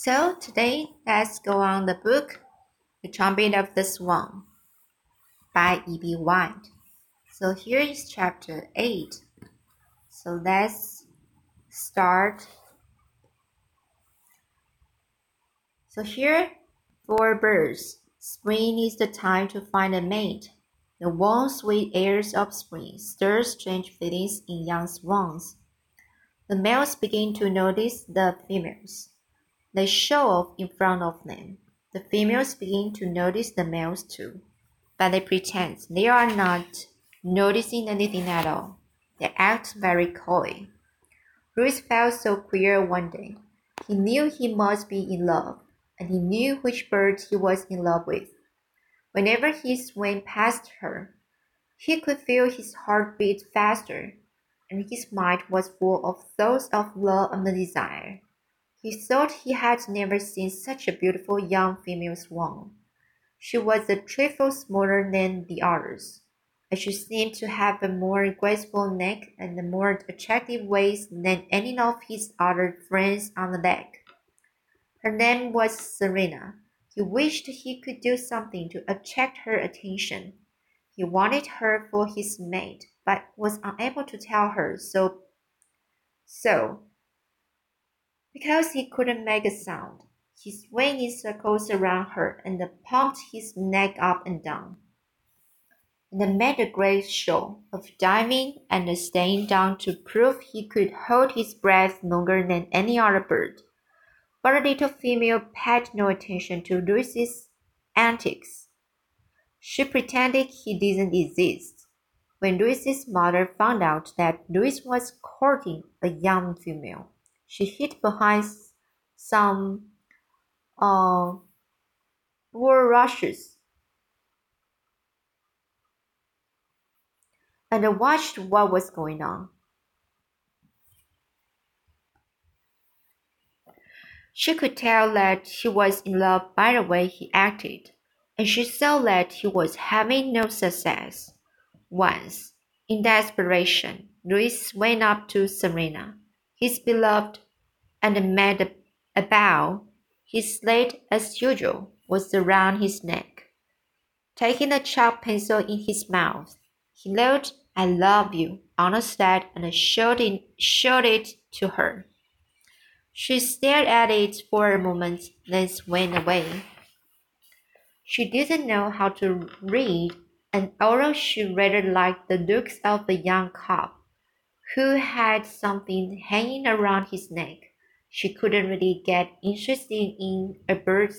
So today, let's go on the book The Trumpet of the Swan by E.B. White. So here is chapter 8. So let's start. So here, for birds, spring is the time to find a mate. The warm, sweet airs of spring stir strange feelings in young swans. The males begin to notice the females. They show off in front of them. The females begin to notice the males too, but they pretend they are not noticing anything at all. They act very coy. Louis felt so queer one day. He knew he must be in love, and he knew which bird he was in love with. Whenever he swam past her, he could feel his heart beat faster, and his mind was full of thoughts of love and desire. He thought he had never seen such a beautiful young female swan. She was a trifle smaller than the others, and she seemed to have a more graceful neck and a more attractive waist than any of his other friends on the deck. Her name was Serena. He wished he could do something to attract her attention. He wanted her for his mate, but was unable to tell her so. So because he couldn't make a sound, he swung in circles around her and pumped his neck up and down. And made a great show of diving and staying down to prove he could hold his breath longer than any other bird. But the little female paid no attention to Louis's antics. She pretended he didn't exist. When Louis's mother found out that Louis was courting a young female, she hid behind some uh, bulrushes and watched what was going on. She could tell that he was in love by the way he acted, and she saw that he was having no success. Once, in desperation, Louis went up to Serena his beloved, and made a bow. His slate, as usual, was around his neck. Taking a chalk pencil in his mouth, he wrote, I love you, on a slate and showed it, showed it to her. She stared at it for a moment, then went away. She didn't know how to read, and although she rather liked the looks of the young cob, who had something hanging around his neck. She couldn't really get interested in a bird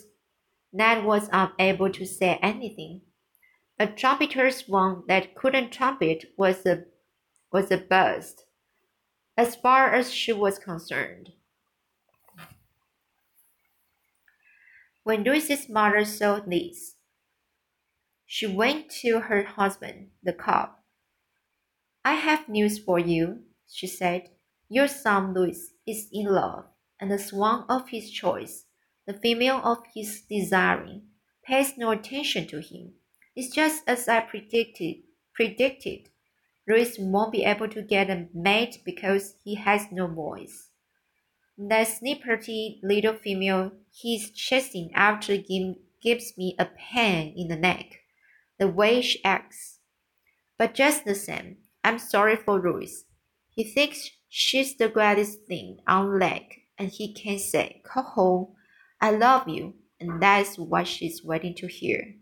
that was unable to say anything. A trumpeter's one that couldn't trumpet was a was a bust, as far as she was concerned. When Louis's mother saw this, she went to her husband, the cob, I have news for you, she said. Your son Louis is in love, and the swan of his choice, the female of his desiring, pays no attention to him. It's just as I predicted. Predicted. Louis won't be able to get a mate because he has no voice. That snipperty little female he's chasing after gives me a pain in the neck, the way she acts. But just the same, I'm sorry for Louis. He thinks she's the greatest thing on lake, and he can say, Go I love you, and that's what she's waiting to hear.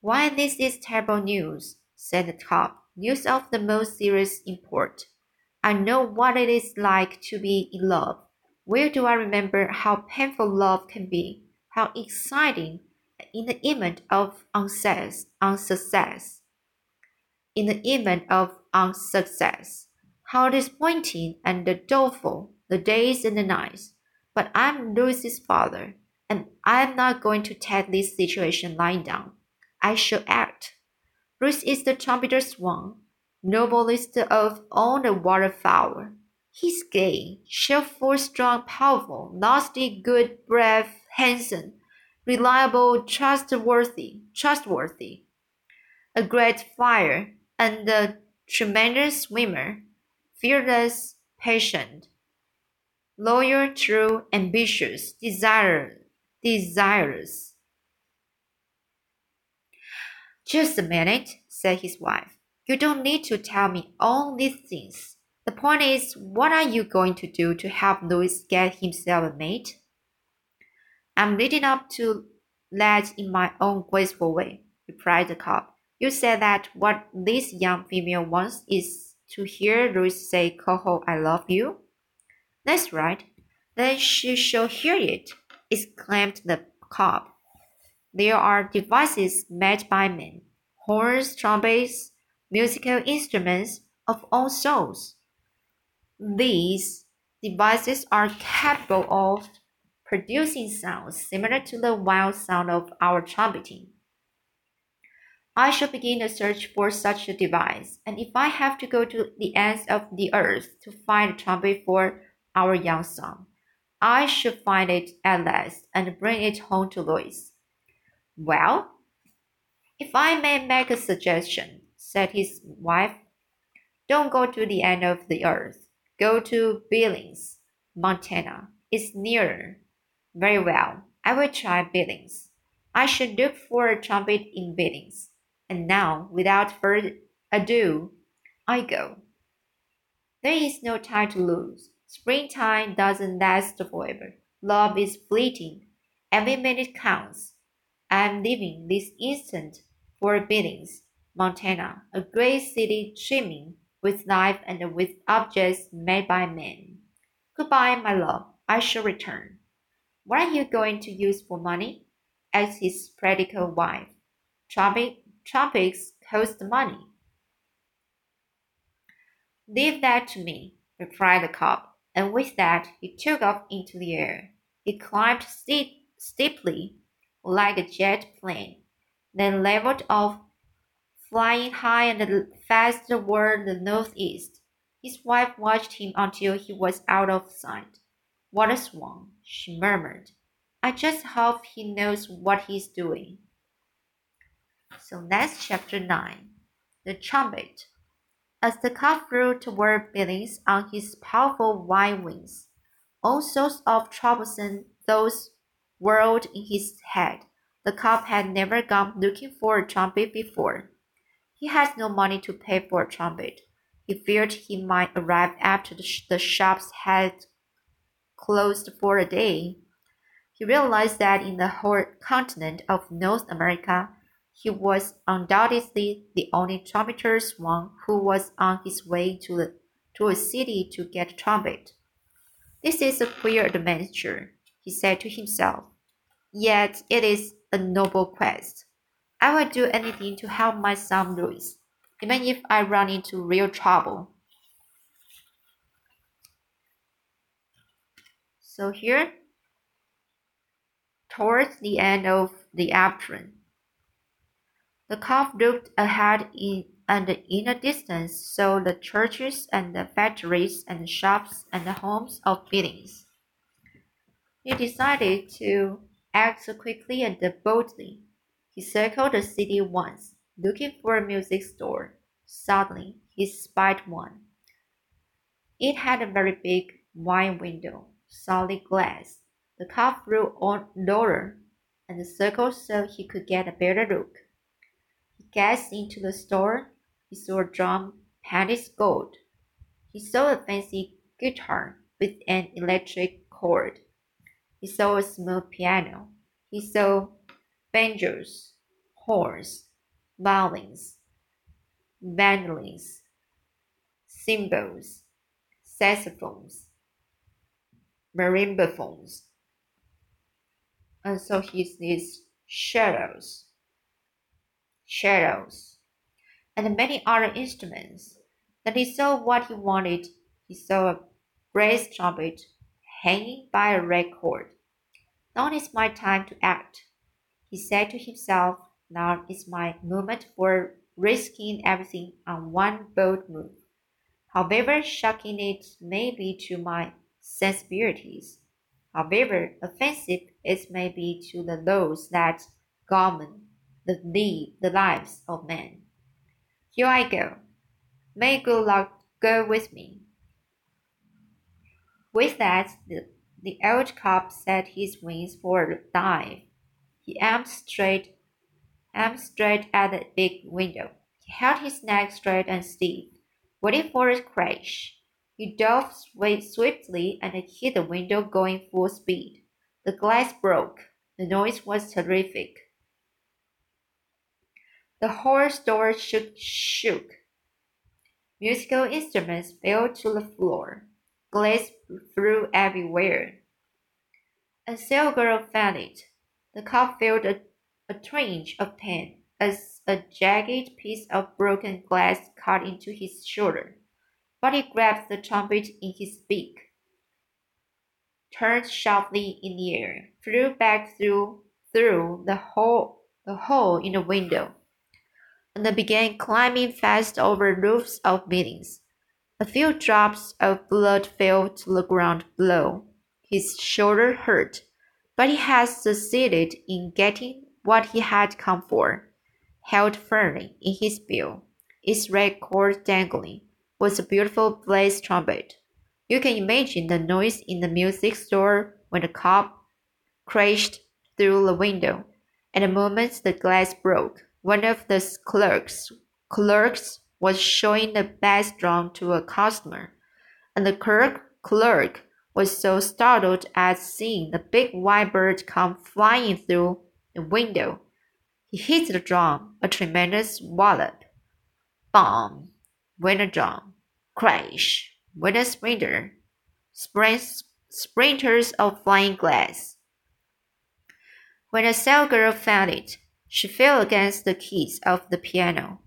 Why, this is terrible news, said the top. News of the most serious import. I know what it is like to be in love. Where do I remember how painful love can be? How exciting in the event of unsuccess, unsuccess in the event of unsuccess. How disappointing and doleful the days and the nights. But I'm Louis's father, and I'm not going to take this situation lying down. I shall act. Louis is the trumpeter swan, noblest of all the waterfowl. He's gay, cheerful, strong, powerful, nasty, good, brave, handsome, reliable, trustworthy, trustworthy. A great flyer, and a tremendous swimmer, fearless, patient. loyal, true, ambitious, desire, desirous. Just a minute, said his wife. You don't need to tell me all these things. The point is, what are you going to do to help Louis get himself a mate? I'm leading up to that in my own graceful way, replied the cob. You said that what this young female wants is to hear Louis say, Coho, I love you? That's right. Then she shall hear it, exclaimed the cob. There are devices made by men, horns, trumpets, musical instruments of all sorts. These devices are capable of producing sounds similar to the wild sound of our trumpeting. I shall begin a search for such a device, and if I have to go to the ends of the earth to find a trumpet for our young son, I shall find it at last and bring it home to Louis. Well, if I may make a suggestion, said his wife, don't go to the end of the earth. Go to Billings, Montana. It's nearer. Very well, I will try Billings. I should look for a trumpet in Billings. And now, without further ado, I go. There is no time to lose. Springtime doesn't last forever. Love is fleeting. Every minute counts. I am leaving this instant for Billings, Montana, a great city teeming with life and with objects made by men. Goodbye, my love. I shall return. What are you going to use for money? asked his practical wife. Tropic, tropics cost money. Leave that to me, replied the cob, and with that he took off into the air. He climbed steep, steeply, like a jet plane, then leveled off, flying high and fast toward the northeast. His wife watched him until he was out of sight. What a swan, she murmured. I just hope he knows what he's doing. So that's chapter 9. The trumpet. As the calf flew toward Billings on his powerful white wings, all sorts of troublesome thoughts whirled in his head. The calf had never gone looking for a trumpet before. He had no money to pay for a trumpet. He feared he might arrive after the, sh the shops had closed for a day. He realized that in the whole continent of North America, he was undoubtedly the only trumpeter one who was on his way to, the, to a city to get a trumpet. This is a queer adventure, he said to himself. Yet it is a noble quest. I will do anything to help my son Louis, even if I run into real trouble. So here, towards the end of the afternoon, the calf looked ahead in and in the distance saw the churches and the factories and the shops and the homes of buildings. He decided to act quickly and boldly. He circled the city once, looking for a music store. Suddenly, he spied one. It had a very big wide window solid glass. The calf flew on lower and circled so he could get a better look. Gazed into the store. He saw a drum painted gold. He saw a fancy guitar with an electric cord. He saw a small piano. He saw banjos, horns, violins, mandolins, cymbals, saxophones, marimba phones. And so he sees shadows, shadows, and many other instruments. Then he saw what he wanted. He saw a brass trumpet hanging by a red cord. Now is my time to act, he said to himself. Now is my moment for risking everything on one bold move. However shocking it may be to my sensibilities, however offensive it may be to the laws that govern the, the lives of men. Here I go. May good luck go with me. With that, the, the old cob set his wings for a dive. He aimed straight, aimed straight at the big window. He held his neck straight and stiff, waiting for a crash. He dove swiftly and hit the window going full speed. The glass broke. The noise was terrific. The whole store shook, shook. Musical instruments fell to the floor. Glass flew everywhere. A sale girl found it. The cob felt a, a twinge of pain as a jagged piece of broken glass cut into his shoulder. But he grabbed the trumpet in his beak turned sharply in the air, flew back through through the hole the hole in the window, and began climbing fast over roofs of buildings. A few drops of blood fell to the ground below. His shoulder hurt, but he had succeeded in getting what he had come for. Held firmly in his bill, its red cord dangling, was a beautiful bass trumpet. You can imagine the noise in the music store when the cob crashed through the window. At the moment the glass broke, one of the clerks clerks was showing the bass drum to a customer, and the clerk clerk was so startled at seeing the big white bird come flying through the window. He hit the drum, a tremendous wallop. Bomb! went the drum. Crash! with a sprinter, sprint, sprinters of flying glass. When the cell girl found it, she fell against the keys of the piano.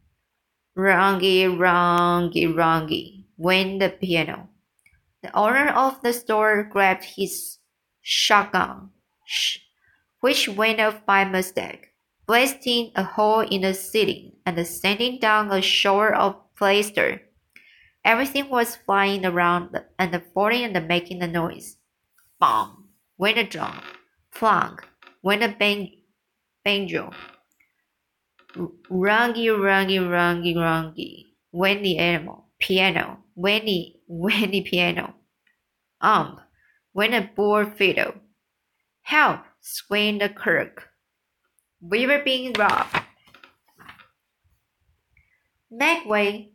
Wrongy, wrongy, wrongy, went the piano. The owner of the store grabbed his shotgun, which went off by mistake, blasting a hole in the ceiling and sending down a shower of plaster. Everything was flying around and falling and making a noise. Bomb went a drum. Plunk went a bang banjo. Rungy, rungy, rungy, rungy the animal. Piano went the piano. Ump When a bull fiddle. Help! screamed the clerk. We were being robbed. Make way,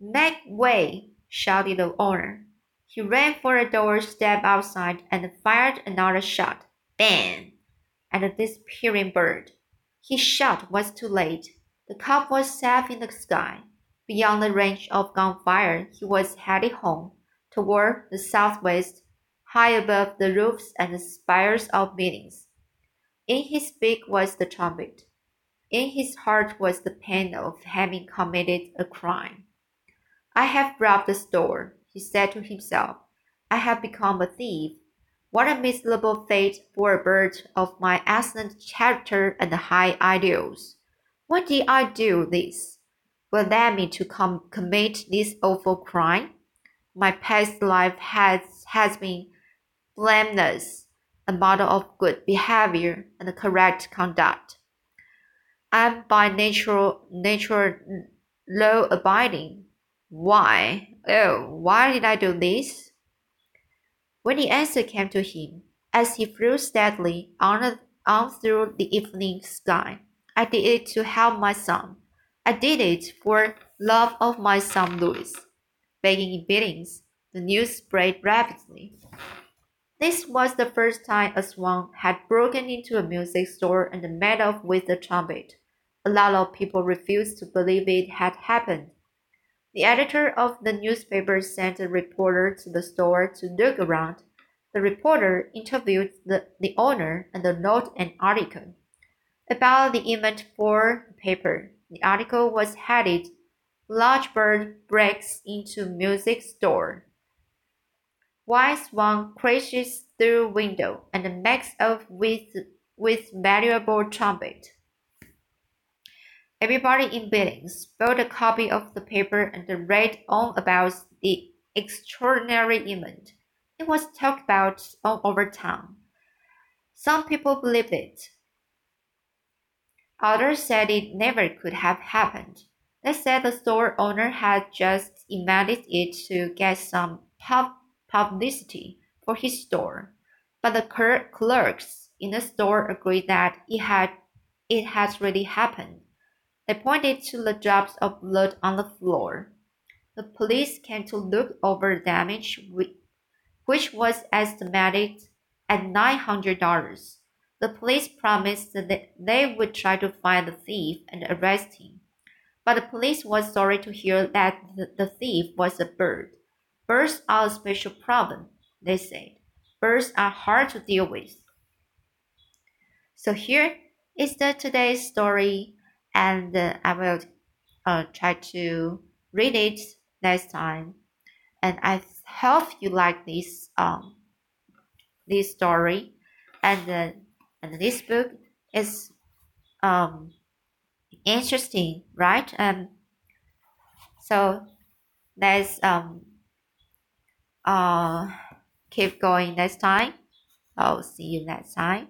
Make way! shouted the owner. He ran for the door, stepped outside, and fired another shot. Bang! At the disappearing bird. His shot was too late. The cob was safe in the sky. Beyond the range of gunfire, he was headed home, toward the southwest, high above the roofs and the spires of buildings. In his beak was the trumpet. In his heart was the pain of having committed a crime. I have robbed the store, he said to himself. I have become a thief. What a miserable fate for a bird of my excellent character and high ideals. Why did I do this? What led me to com- commit this awful crime? My past life has, has been blameless, a model of good behavior and correct conduct. I am by nature, nature law abiding, why? Oh, why did I do this? When the answer came to him, as he flew steadily on, on through the evening sky, I did it to help my son. I did it for love of my son Louis. Begging in Billings, the news spread rapidly. This was the first time a swan had broken into a music store and made off with a trumpet. A lot of people refused to believe it had happened. The editor of the newspaper sent a reporter to the store to look around. The reporter interviewed the, the owner and wrote an article about the event for the paper. The article was headed Large Bird Breaks into Music Store. White Swan crashes through window and makes off with, with valuable trumpet. Everybody in Billings bought a copy of the paper and read on about the extraordinary event. It was talked about all over town. Some people believed it. Others said it never could have happened. They said the store owner had just invented it to get some pub publicity for his store, but the clerks in the store agreed that it had it had really happened. They pointed to the drops of blood on the floor. The police came to look over the damage, which was estimated at $900. The police promised that they would try to find the thief and arrest him. But the police was sorry to hear that the thief was a bird. Birds are a special problem, they said. Birds are hard to deal with. So here is the today's story, and I will uh, try to read it next time. And I hope you like this um this story, and uh, and this book is um interesting, right? Um, so let's um uh keep going next time. I'll see you next time.